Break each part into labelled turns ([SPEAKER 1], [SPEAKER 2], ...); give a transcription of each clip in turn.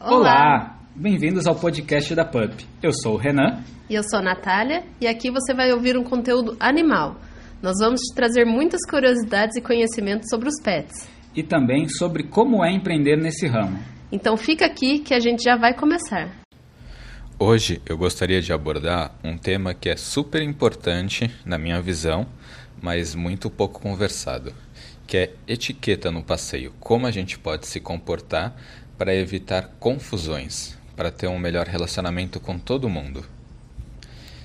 [SPEAKER 1] Olá! Bem-vindos ao podcast da PUP. Eu sou o Renan.
[SPEAKER 2] E eu sou a Natália, e aqui você vai ouvir um conteúdo animal. Nós vamos te trazer muitas curiosidades e conhecimentos sobre os pets.
[SPEAKER 1] E também sobre como é empreender nesse ramo.
[SPEAKER 2] Então fica aqui que a gente já vai começar.
[SPEAKER 3] Hoje eu gostaria de abordar um tema que é super importante na minha visão, mas muito pouco conversado, que é etiqueta no passeio. Como a gente pode se comportar para evitar confusões, para ter um melhor relacionamento com todo mundo.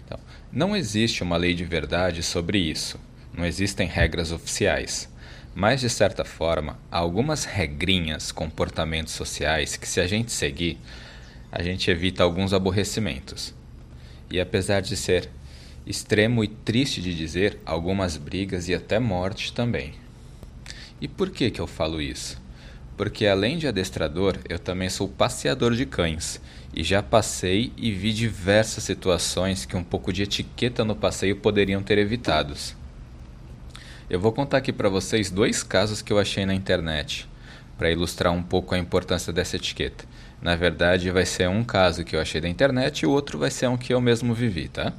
[SPEAKER 3] Então, não existe uma lei de verdade sobre isso. Não existem regras oficiais. Mas, de certa forma, há algumas regrinhas, comportamentos sociais que, se a gente seguir, a gente evita alguns aborrecimentos. E apesar de ser extremo e triste de dizer, algumas brigas e até morte também. E por que, que eu falo isso? porque além de adestrador, eu também sou passeador de cães e já passei e vi diversas situações que um pouco de etiqueta no passeio poderiam ter evitados. Eu vou contar aqui para vocês dois casos que eu achei na internet para ilustrar um pouco a importância dessa etiqueta. Na verdade, vai ser um caso que eu achei da internet e o outro vai ser um que eu mesmo vivi, tá?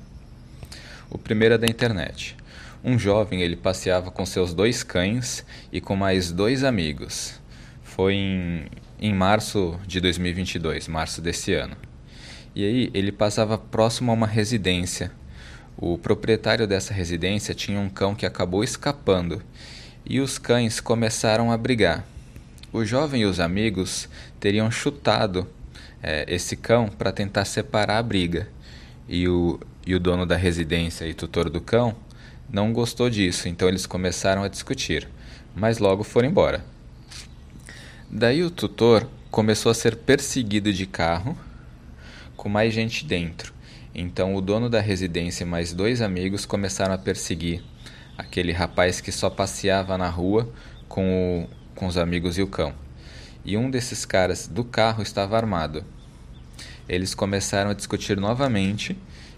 [SPEAKER 3] O primeiro é da internet. Um jovem ele passeava com seus dois cães e com mais dois amigos foi em, em março de 2022, março desse ano. E aí ele passava próximo a uma residência. O proprietário dessa residência tinha um cão que acabou escapando e os cães começaram a brigar. O jovem e os amigos teriam chutado é, esse cão para tentar separar a briga. E o, e o dono da residência e tutor do cão não gostou disso, então eles começaram a discutir, mas logo foram embora. Daí o tutor começou a ser perseguido de carro com mais gente dentro. Então o dono da residência e mais dois amigos começaram a perseguir aquele rapaz que só passeava na rua com, o, com os amigos e o cão. E um desses caras do carro estava armado. Eles começaram a discutir novamente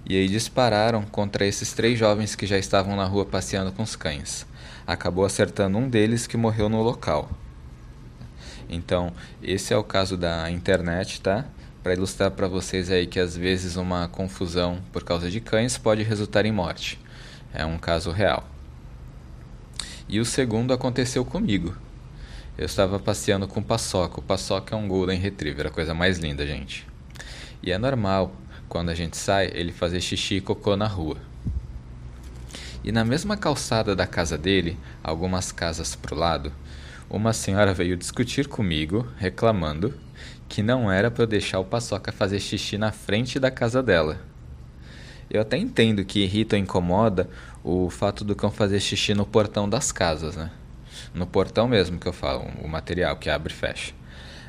[SPEAKER 3] e aí dispararam contra esses três jovens que já estavam na rua passeando com os cães. Acabou acertando um deles que morreu no local. Então, esse é o caso da internet, tá? Para ilustrar para vocês aí que às vezes uma confusão por causa de cães pode resultar em morte. É um caso real. E o segundo aconteceu comigo. Eu estava passeando com o Paçoca. O Paçoca é um Golden Retriever, a coisa mais linda, gente. E é normal, quando a gente sai, ele fazer xixi e cocô na rua. E na mesma calçada da casa dele, algumas casas pro lado, uma senhora veio discutir comigo, reclamando que não era para eu deixar o Paçoca fazer xixi na frente da casa dela. Eu até entendo que irrita ou incomoda o fato do cão fazer xixi no portão das casas, né? No portão mesmo que eu falo, o material que abre e fecha.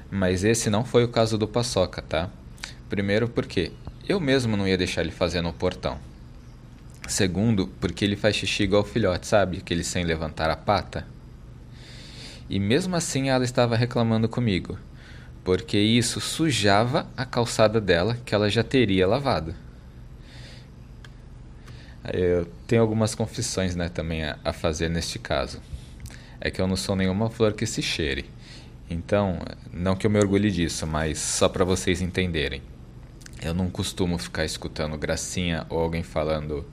[SPEAKER 3] Mas esse não foi o caso do Paçoca, tá? Primeiro porque eu mesmo não ia deixar ele fazer no portão. Segundo, porque ele faz xixi igual filhote, sabe? Aquele sem levantar a pata. E mesmo assim ela estava reclamando comigo, porque isso sujava a calçada dela que ela já teria lavado. Eu tenho algumas confissões né, também a, a fazer neste caso. É que eu não sou nenhuma flor que se cheire. Então, não que eu me orgulhe disso, mas só para vocês entenderem. Eu não costumo ficar escutando gracinha ou alguém falando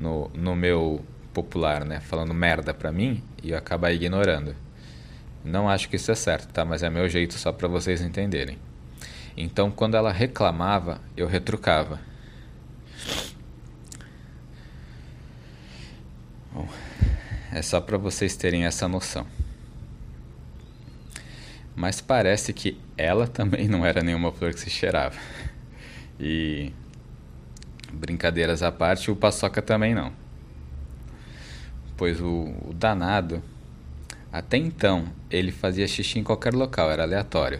[SPEAKER 3] no, no meu popular, né? Falando merda pra mim e eu acabar ignorando. Não acho que isso é certo, tá? Mas é meu jeito só para vocês entenderem. Então, quando ela reclamava, eu retrucava. Bom, é só para vocês terem essa noção. Mas parece que ela também não era nenhuma flor que se cheirava. E brincadeiras à parte, o Paçoca também não. Pois o, o danado até então, ele fazia xixi em qualquer local, era aleatório.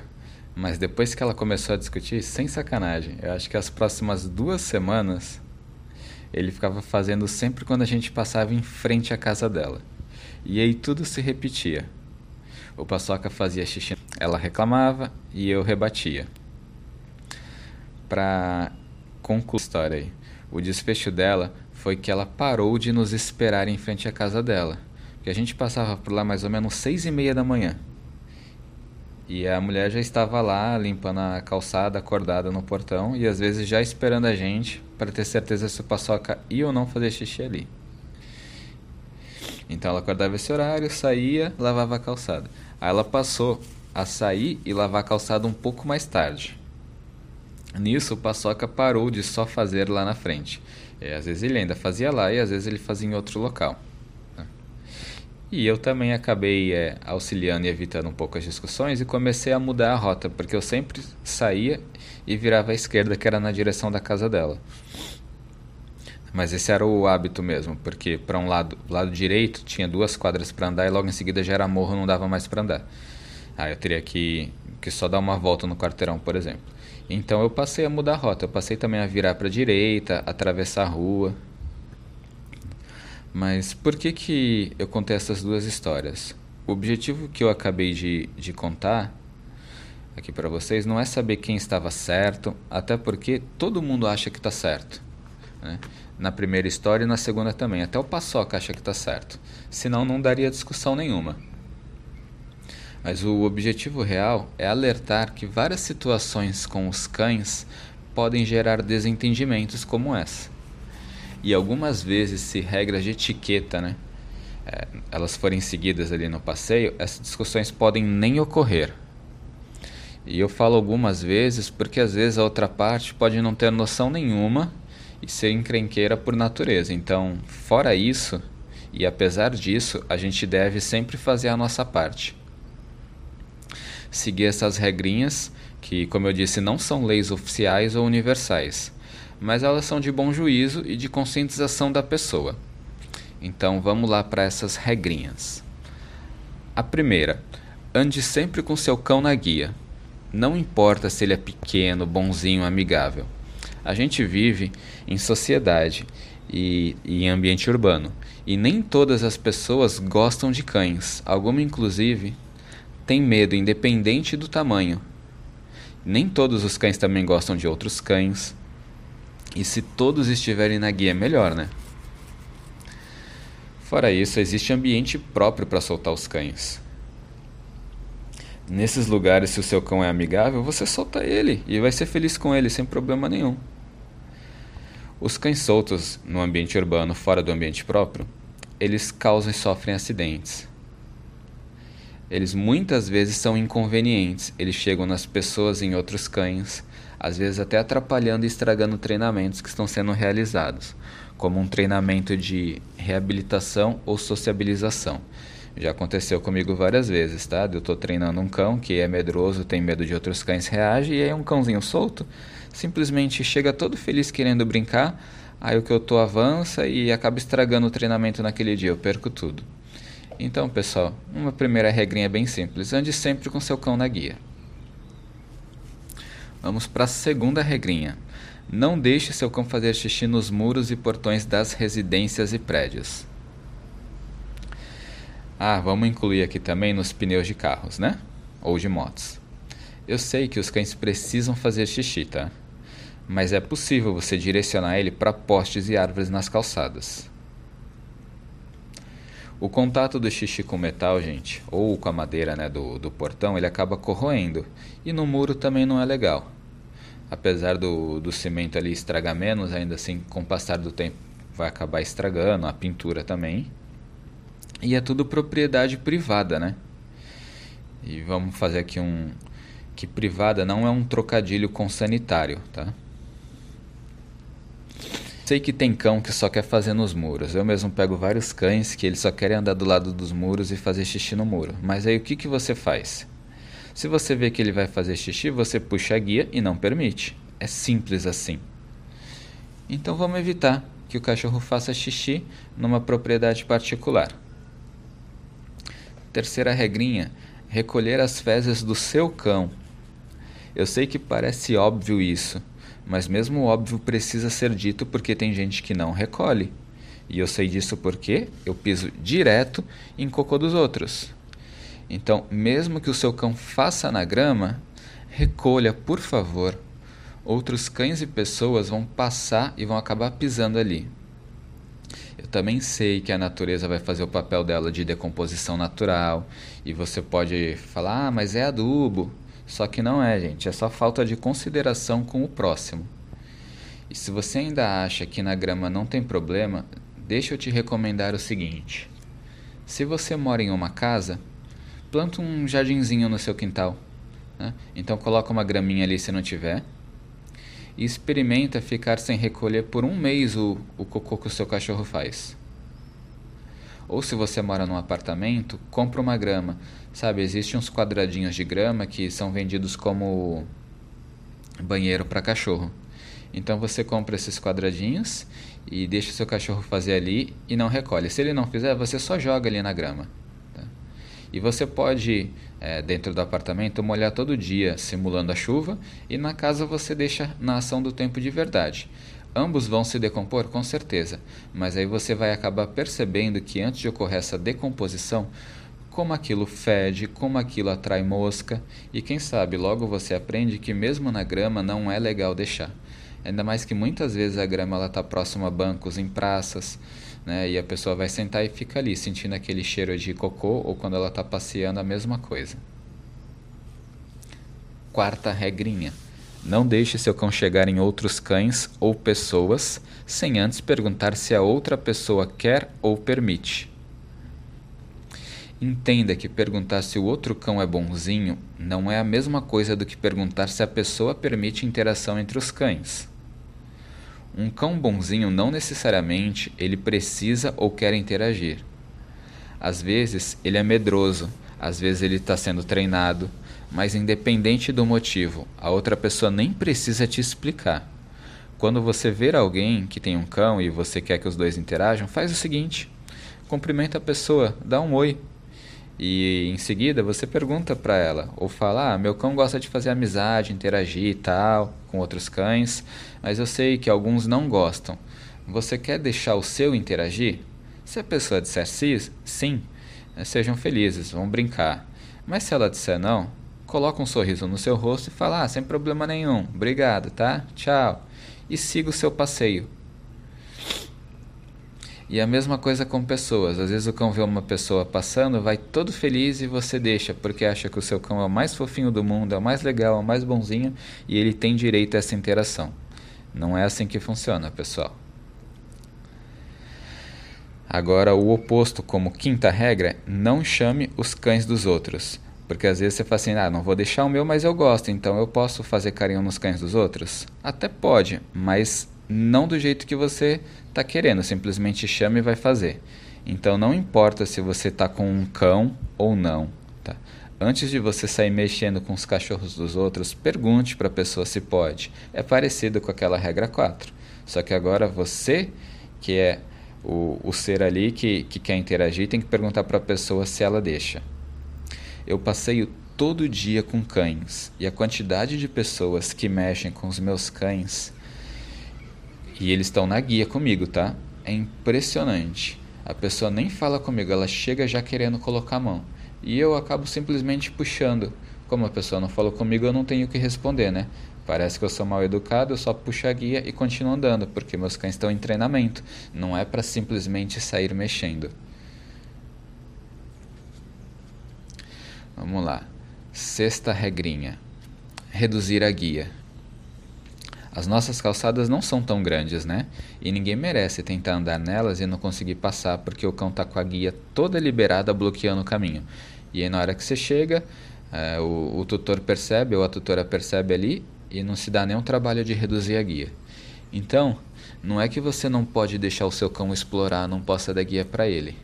[SPEAKER 3] Mas depois que ela começou a discutir, sem sacanagem, eu acho que as próximas duas semanas ele ficava fazendo sempre quando a gente passava em frente à casa dela. E aí tudo se repetia. O Paçoca fazia xixi, ela reclamava e eu rebatia. Para concluir a história aí, o desfecho dela foi que ela parou de nos esperar em frente à casa dela que a gente passava por lá mais ou menos seis e meia da manhã. E a mulher já estava lá limpando a calçada, acordada no portão e às vezes já esperando a gente para ter certeza se o paçoca ia ou não fazer xixi ali. Então ela acordava esse horário, saía, lavava a calçada. Aí ela passou a sair e lavar a calçada um pouco mais tarde. Nisso o paçoca parou de só fazer lá na frente. E, às vezes ele ainda fazia lá e às vezes ele fazia em outro local. E eu também acabei é, auxiliando e evitando um pouco as discussões e comecei a mudar a rota, porque eu sempre saía e virava à esquerda, que era na direção da casa dela. Mas esse era o hábito mesmo, porque para um lado, lado direito tinha duas quadras para andar e logo em seguida já era morro, não dava mais para andar. Aí eu teria que, que só dar uma volta no quarteirão, por exemplo. Então eu passei a mudar a rota, eu passei também a virar para a direita, atravessar a rua, mas por que, que eu contei essas duas histórias? O objetivo que eu acabei de, de contar aqui para vocês não é saber quem estava certo, até porque todo mundo acha que está certo. Né? Na primeira história e na segunda também. Até o Paçoca acha que está certo. Senão não daria discussão nenhuma. Mas o objetivo real é alertar que várias situações com os cães podem gerar desentendimentos como essa e algumas vezes se regras de etiqueta, né, é, elas forem seguidas ali no passeio, essas discussões podem nem ocorrer. E eu falo algumas vezes porque às vezes a outra parte pode não ter noção nenhuma e ser encrenqueira por natureza. Então, fora isso, e apesar disso, a gente deve sempre fazer a nossa parte. Seguir essas regrinhas, que, como eu disse, não são leis oficiais ou universais mas elas são de bom juízo e de conscientização da pessoa. Então vamos lá para essas regrinhas. A primeira, ande sempre com seu cão na guia. Não importa se ele é pequeno, bonzinho, amigável. A gente vive em sociedade e, e em ambiente urbano, e nem todas as pessoas gostam de cães. Alguma, inclusive, tem medo, independente do tamanho. Nem todos os cães também gostam de outros cães. E se todos estiverem na guia, melhor, né? Fora isso, existe ambiente próprio para soltar os cães. Nesses lugares, se o seu cão é amigável, você solta ele e vai ser feliz com ele sem problema nenhum. Os cães soltos no ambiente urbano, fora do ambiente próprio, eles causam e sofrem acidentes. Eles muitas vezes são inconvenientes, eles chegam nas pessoas em outros cães, às vezes até atrapalhando e estragando treinamentos que estão sendo realizados, como um treinamento de reabilitação ou sociabilização. Já aconteceu comigo várias vezes, tá? Eu estou treinando um cão que é medroso, tem medo de outros cães, reage, e aí um cãozinho solto simplesmente chega todo feliz querendo brincar, aí o que eu tô avança e acaba estragando o treinamento naquele dia, eu perco tudo. Então, pessoal, uma primeira regrinha bem simples: ande sempre com seu cão na guia. Vamos para a segunda regrinha. Não deixe seu cão fazer xixi nos muros e portões das residências e prédios. Ah, vamos incluir aqui também nos pneus de carros, né? Ou de motos. Eu sei que os cães precisam fazer xixi, tá? Mas é possível você direcionar ele para postes e árvores nas calçadas. O contato do xixi com metal, gente, ou com a madeira né, do, do portão, ele acaba corroendo. E no muro também não é legal. Apesar do, do cimento ali estragar menos, ainda assim, com o passar do tempo, vai acabar estragando, a pintura também. E é tudo propriedade privada, né? E vamos fazer aqui um. Que privada não é um trocadilho com sanitário, tá? Sei que tem cão que só quer fazer nos muros. Eu mesmo pego vários cães que eles só querem andar do lado dos muros e fazer xixi no muro. Mas aí o que, que você faz? Se você vê que ele vai fazer xixi, você puxa a guia e não permite. É simples assim. Então vamos evitar que o cachorro faça xixi numa propriedade particular. Terceira regrinha: recolher as fezes do seu cão. Eu sei que parece óbvio isso, mas mesmo o óbvio precisa ser dito porque tem gente que não recolhe. E eu sei disso porque eu piso direto em cocô dos outros. Então, mesmo que o seu cão faça na grama, recolha, por favor. Outros cães e pessoas vão passar e vão acabar pisando ali. Eu também sei que a natureza vai fazer o papel dela de decomposição natural e você pode falar, ah, mas é adubo. Só que não é, gente, é só falta de consideração com o próximo. E se você ainda acha que na grama não tem problema, deixa eu te recomendar o seguinte: se você mora em uma casa, planta um jardinzinho no seu quintal. Né? Então coloca uma graminha ali se não tiver. E experimenta ficar sem recolher por um mês o, o cocô que o seu cachorro faz. Ou se você mora num apartamento, compra uma grama. Sabe, existem uns quadradinhos de grama que são vendidos como banheiro para cachorro. Então você compra esses quadradinhos e deixa o seu cachorro fazer ali e não recolhe. Se ele não fizer, você só joga ali na grama. Tá? E você pode, é, dentro do apartamento, molhar todo dia, simulando a chuva, e na casa você deixa na ação do tempo de verdade. Ambos vão se decompor, com certeza, mas aí você vai acabar percebendo que antes de ocorrer essa decomposição, como aquilo fede, como aquilo atrai mosca, e quem sabe logo você aprende que mesmo na grama não é legal deixar. Ainda mais que muitas vezes a grama está próxima a bancos em praças, né? E a pessoa vai sentar e fica ali sentindo aquele cheiro de cocô ou quando ela está passeando a mesma coisa. Quarta regrinha: não deixe seu cão chegar em outros cães ou pessoas sem antes perguntar se a outra pessoa quer ou permite. Entenda que perguntar se o outro cão é bonzinho não é a mesma coisa do que perguntar se a pessoa permite interação entre os cães. Um cão bonzinho não necessariamente ele precisa ou quer interagir. Às vezes ele é medroso, às vezes ele está sendo treinado, mas independente do motivo, a outra pessoa nem precisa te explicar. Quando você ver alguém que tem um cão e você quer que os dois interajam, faz o seguinte: cumprimenta a pessoa, dá um oi, e em seguida você pergunta para ela, ou fala: ah, meu cão gosta de fazer amizade, interagir e tal, com outros cães, mas eu sei que alguns não gostam. Você quer deixar o seu interagir? Se a pessoa disser sim, eh, sejam felizes, vão brincar. Mas se ela disser não, coloca um sorriso no seu rosto e fala: ah, sem problema nenhum, obrigado, tá? Tchau. E siga o seu passeio. E a mesma coisa com pessoas. Às vezes o cão vê uma pessoa passando, vai todo feliz e você deixa, porque acha que o seu cão é o mais fofinho do mundo, é o mais legal, é o mais bonzinho e ele tem direito a essa interação. Não é assim que funciona, pessoal. Agora, o oposto, como quinta regra, não chame os cães dos outros. Porque às vezes você fala assim, ah, não vou deixar o meu, mas eu gosto, então eu posso fazer carinho nos cães dos outros? Até pode, mas não do jeito que você está querendo, simplesmente chama e vai fazer. Então não importa se você está com um cão ou não. Tá? Antes de você sair mexendo com os cachorros dos outros, pergunte para a pessoa se pode. É parecido com aquela regra 4. Só que agora você, que é o, o ser ali que, que quer interagir, tem que perguntar para a pessoa se ela deixa. Eu passeio todo dia com cães e a quantidade de pessoas que mexem com os meus cães e eles estão na guia comigo, tá? É impressionante. A pessoa nem fala comigo, ela chega já querendo colocar a mão. E eu acabo simplesmente puxando. Como a pessoa não falou comigo, eu não tenho o que responder, né? Parece que eu sou mal educado, eu só puxo a guia e continuo andando, porque meus cães estão em treinamento. Não é para simplesmente sair mexendo. Vamos lá. Sexta regrinha: reduzir a guia. As nossas calçadas não são tão grandes, né? E ninguém merece tentar andar nelas e não conseguir passar porque o cão está com a guia toda liberada bloqueando o caminho. E aí na hora que você chega, é, o, o tutor percebe ou a tutora percebe ali e não se dá nenhum trabalho de reduzir a guia. Então, não é que você não pode deixar o seu cão explorar, não possa dar guia para ele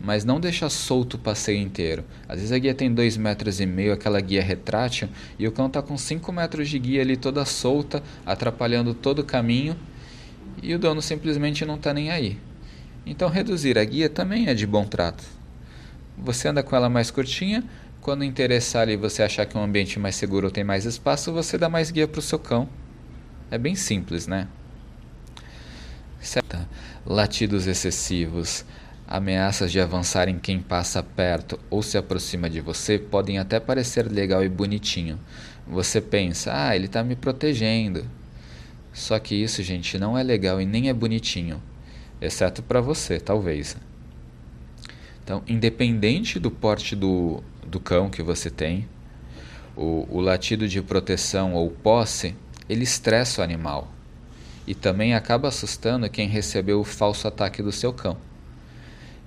[SPEAKER 3] mas não deixa solto o passeio inteiro. Às vezes a guia tem 2 metros e meio, aquela guia retrátil, e o cão está com 5 metros de guia ali toda solta, atrapalhando todo o caminho, e o dono simplesmente não está nem aí. Então reduzir a guia também é de bom trato. Você anda com ela mais curtinha, quando interessar e você achar que um ambiente mais seguro ou tem mais espaço, você dá mais guia para o seu cão. É bem simples, né? Certo. Latidos excessivos, Ameaças de avançar em quem passa perto ou se aproxima de você podem até parecer legal e bonitinho. Você pensa, ah, ele está me protegendo. Só que isso, gente, não é legal e nem é bonitinho. exceto para você, talvez. Então, independente do porte do, do cão que você tem, o, o latido de proteção ou posse, ele estressa o animal e também acaba assustando quem recebeu o falso ataque do seu cão.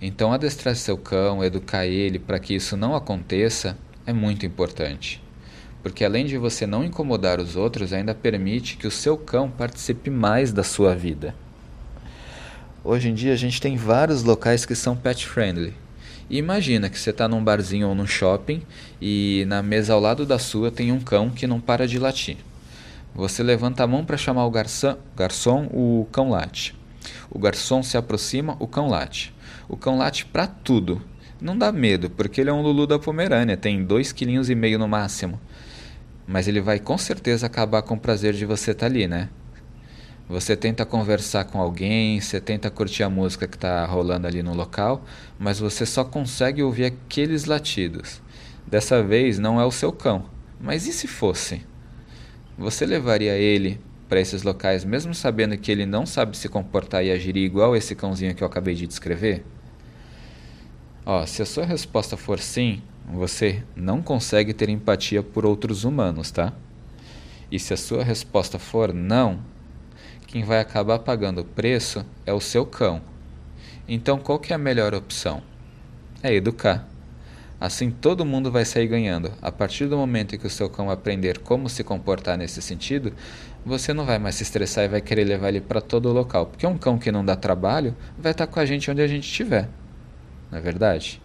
[SPEAKER 3] Então, adestrar seu cão, educar ele para que isso não aconteça é muito importante, porque além de você não incomodar os outros, ainda permite que o seu cão participe mais da sua vida. Hoje em dia a gente tem vários locais que são pet friendly. E imagina que você está num barzinho ou num shopping e na mesa ao lado da sua tem um cão que não para de latir. Você levanta a mão para chamar o garçom, garçom, o cão late. O garçom se aproxima, o cão late. O cão late para tudo. Não dá medo, porque ele é um Lulu da Pomerânia, tem dois quilinhos e meio no máximo. Mas ele vai com certeza acabar com o prazer de você estar tá ali, né? Você tenta conversar com alguém, você tenta curtir a música que está rolando ali no local, mas você só consegue ouvir aqueles latidos. Dessa vez não é o seu cão, mas e se fosse? Você levaria ele para esses locais mesmo sabendo que ele não sabe se comportar e agir igual esse cãozinho que eu acabei de descrever? Ó, se a sua resposta for sim, você não consegue ter empatia por outros humanos, tá? E se a sua resposta for não, quem vai acabar pagando o preço é o seu cão. Então qual que é a melhor opção? É educar. Assim todo mundo vai sair ganhando. A partir do momento em que o seu cão aprender como se comportar nesse sentido, você não vai mais se estressar e vai querer levar ele para todo o local. Porque um cão que não dá trabalho vai estar tá com a gente onde a gente estiver. Não é verdade?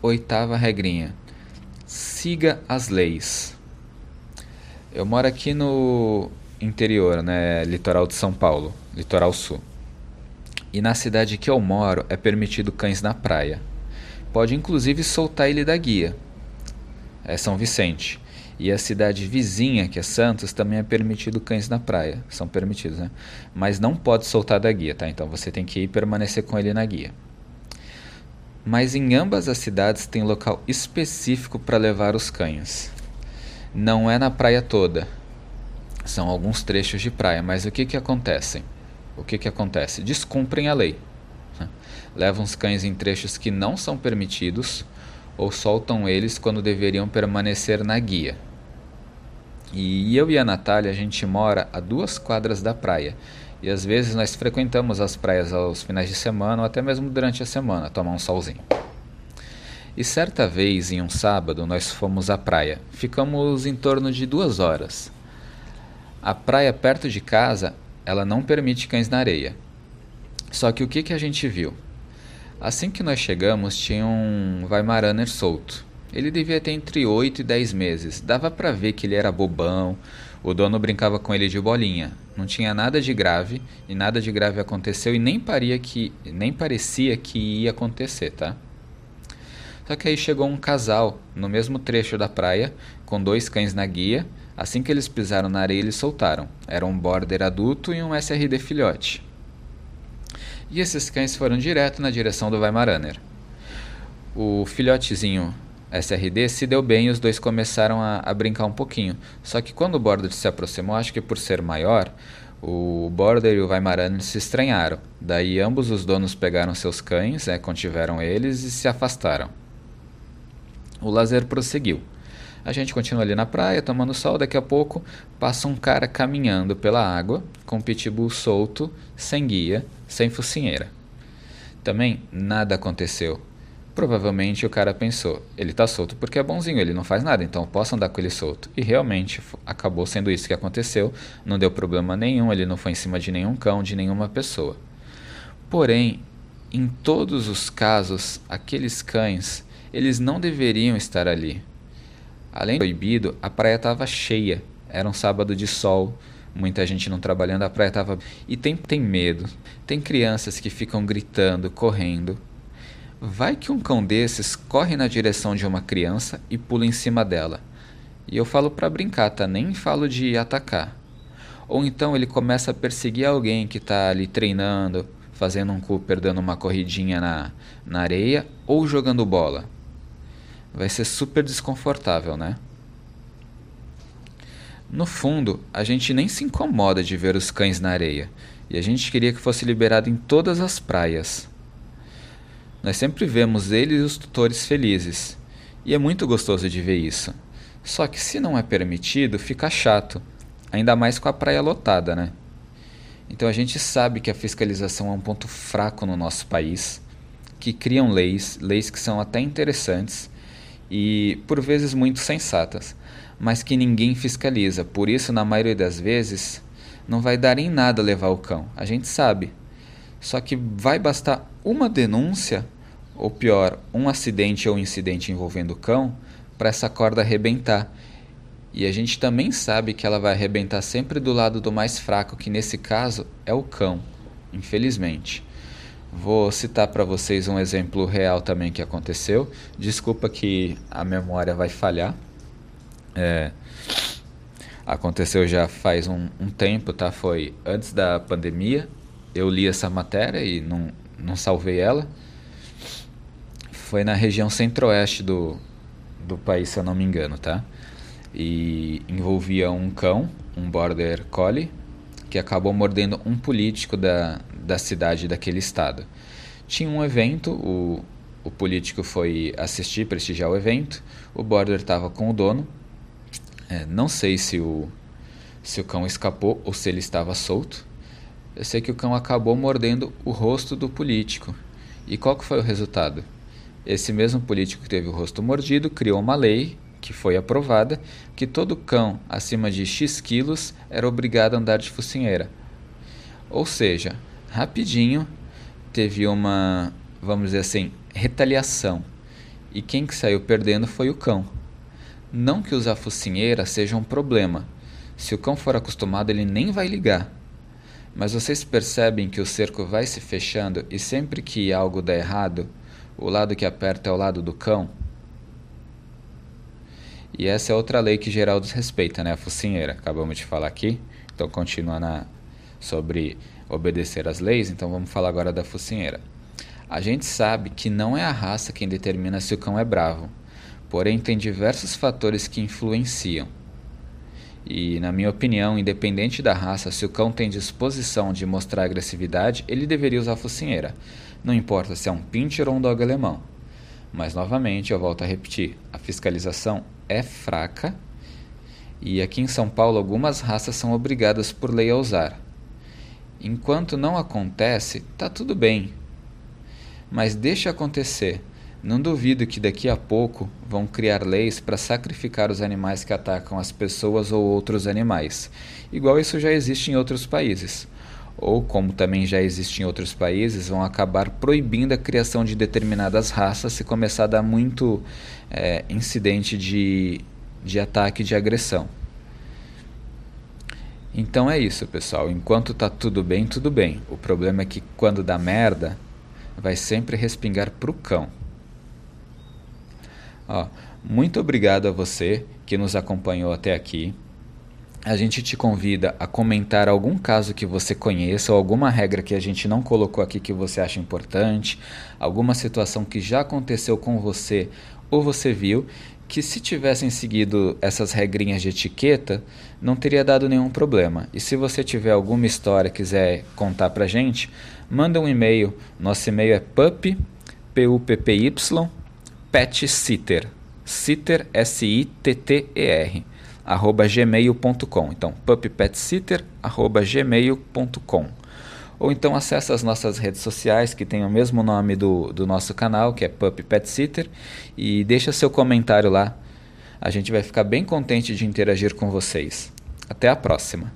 [SPEAKER 3] Oitava regrinha: siga as leis. Eu moro aqui no interior, né, litoral de São Paulo, litoral sul. E na cidade que eu moro é permitido cães na praia. Pode inclusive soltar ele da guia. É São Vicente. E a cidade vizinha, que é Santos, também é permitido cães na praia. São permitidos, né? Mas não pode soltar da guia, tá? Então você tem que ir permanecer com ele na guia. Mas em ambas as cidades tem local específico para levar os cães. Não é na praia toda. São alguns trechos de praia, mas o que que acontece? O que que acontece? Descumprem a lei levam os cães em trechos que não são permitidos ou soltam eles quando deveriam permanecer na guia. E eu e a Natália, a gente mora a duas quadras da praia. E às vezes nós frequentamos as praias aos finais de semana ou até mesmo durante a semana, tomar um solzinho. E certa vez, em um sábado, nós fomos à praia. Ficamos em torno de duas horas. A praia perto de casa, ela não permite cães na areia. Só que o que, que a gente viu? Assim que nós chegamos, tinha um Weimaraner solto. Ele devia ter entre 8 e 10 meses. Dava para ver que ele era bobão. O dono brincava com ele de bolinha. Não tinha nada de grave e nada de grave aconteceu e nem, paria que, nem parecia que ia acontecer, tá? Só que aí chegou um casal no mesmo trecho da praia, com dois cães na guia. Assim que eles pisaram na areia, eles soltaram. Era um border adulto e um SRD filhote e esses cães foram direto na direção do Weimaraner. O filhotezinho SRD se deu bem e os dois começaram a, a, brincar um pouquinho. Só que quando o Border se aproximou, acho que por ser maior, o Border e o Weimaraner se estranharam. Daí ambos os donos pegaram seus cães, né, contiveram eles e se afastaram. O lazer prosseguiu. A gente continua ali na praia, tomando sol. Daqui a pouco passa um cara caminhando pela água, com o pitbull solto, sem guia, sem focinheira. Também nada aconteceu. Provavelmente o cara pensou, ele tá solto porque é bonzinho, ele não faz nada, então posso andar com ele solto. E realmente acabou sendo isso que aconteceu, não deu problema nenhum, ele não foi em cima de nenhum cão, de nenhuma pessoa. Porém, em todos os casos, aqueles cães, eles não deveriam estar ali. Além do proibido, a praia estava cheia. Era um sábado de sol, muita gente não trabalhando, a praia estava. E tem, tem medo. Tem crianças que ficam gritando, correndo. Vai que um cão desses corre na direção de uma criança e pula em cima dela. E eu falo para brincar, tá? Nem falo de atacar. Ou então ele começa a perseguir alguém que está ali treinando, fazendo um Cooper, dando uma corridinha na, na areia ou jogando bola vai ser super desconfortável, né? No fundo, a gente nem se incomoda de ver os cães na areia. E a gente queria que fosse liberado em todas as praias. Nós sempre vemos ele e os tutores felizes. E é muito gostoso de ver isso. Só que se não é permitido, fica chato. Ainda mais com a praia lotada, né? Então a gente sabe que a fiscalização é um ponto fraco no nosso país, que criam leis, leis que são até interessantes e por vezes muito sensatas, mas que ninguém fiscaliza. Por isso, na maioria das vezes, não vai dar em nada levar o cão. A gente sabe. Só que vai bastar uma denúncia, ou pior, um acidente ou incidente envolvendo o cão, para essa corda arrebentar. E a gente também sabe que ela vai arrebentar sempre do lado do mais fraco, que nesse caso é o cão, infelizmente. Vou citar para vocês um exemplo real também que aconteceu. Desculpa que a memória vai falhar. É, aconteceu já faz um, um, tempo, tá? Foi antes da pandemia. Eu li essa matéria e não, não salvei ela. Foi na região centro-oeste do, do país, se eu não me engano, tá? E envolvia um cão, um border collie, que acabou mordendo um político da, da cidade daquele estado. Tinha um evento, o, o político foi assistir, prestigiar o evento, o border estava com o dono. É, não sei se o, se o cão escapou ou se ele estava solto. Eu sei que o cão acabou mordendo o rosto do político. E qual que foi o resultado? Esse mesmo político que teve o rosto mordido criou uma lei que foi aprovada que todo cão acima de X quilos era obrigado a andar de focinheira. Ou seja, rapidinho teve uma, vamos dizer assim, retaliação. E quem que saiu perdendo foi o cão. Não que usar focinheira seja um problema. Se o cão for acostumado, ele nem vai ligar. Mas vocês percebem que o cerco vai se fechando e sempre que algo dá errado, o lado que aperta é o lado do cão? E essa é outra lei que Geraldo respeita, né? A focinheira. Acabamos de falar aqui. Então continua na sobre obedecer às leis, então vamos falar agora da focinheira. A gente sabe que não é a raça quem determina se o cão é bravo, porém tem diversos fatores que influenciam. E, na minha opinião, independente da raça, se o cão tem disposição de mostrar agressividade, ele deveria usar a focinheira. Não importa se é um pincher ou um dog alemão. Mas, novamente, eu volto a repetir: a fiscalização é fraca e aqui em São Paulo algumas raças são obrigadas por lei a usar. Enquanto não acontece, tá tudo bem. Mas deixa acontecer. Não duvido que daqui a pouco vão criar leis para sacrificar os animais que atacam as pessoas ou outros animais, igual isso já existe em outros países. Ou, como também já existe em outros países, vão acabar proibindo a criação de determinadas raças se começar a dar muito é, incidente de, de ataque de agressão. Então é isso, pessoal. Enquanto tá tudo bem, tudo bem. O problema é que quando dá merda, vai sempre respingar pro cão. Ó, muito obrigado a você que nos acompanhou até aqui. A gente te convida a comentar algum caso que você conheça ou alguma regra que a gente não colocou aqui que você acha importante, alguma situação que já aconteceu com você ou você viu que se tivessem seguido essas regrinhas de etiqueta, não teria dado nenhum problema. E se você tiver alguma história quiser contar pra gente, manda um e-mail. Nosso e-mail é pup, P-U-P-P-Y, petsitter, sitter, S-I-T-T-E-R, arroba gmail.com. Então, pupppetsitter, arroba gmail.com ou então acesse as nossas redes sociais que tem o mesmo nome do, do nosso canal, que é Pup Pet Sitter, e deixa seu comentário lá. A gente vai ficar bem contente de interagir com vocês. Até a próxima!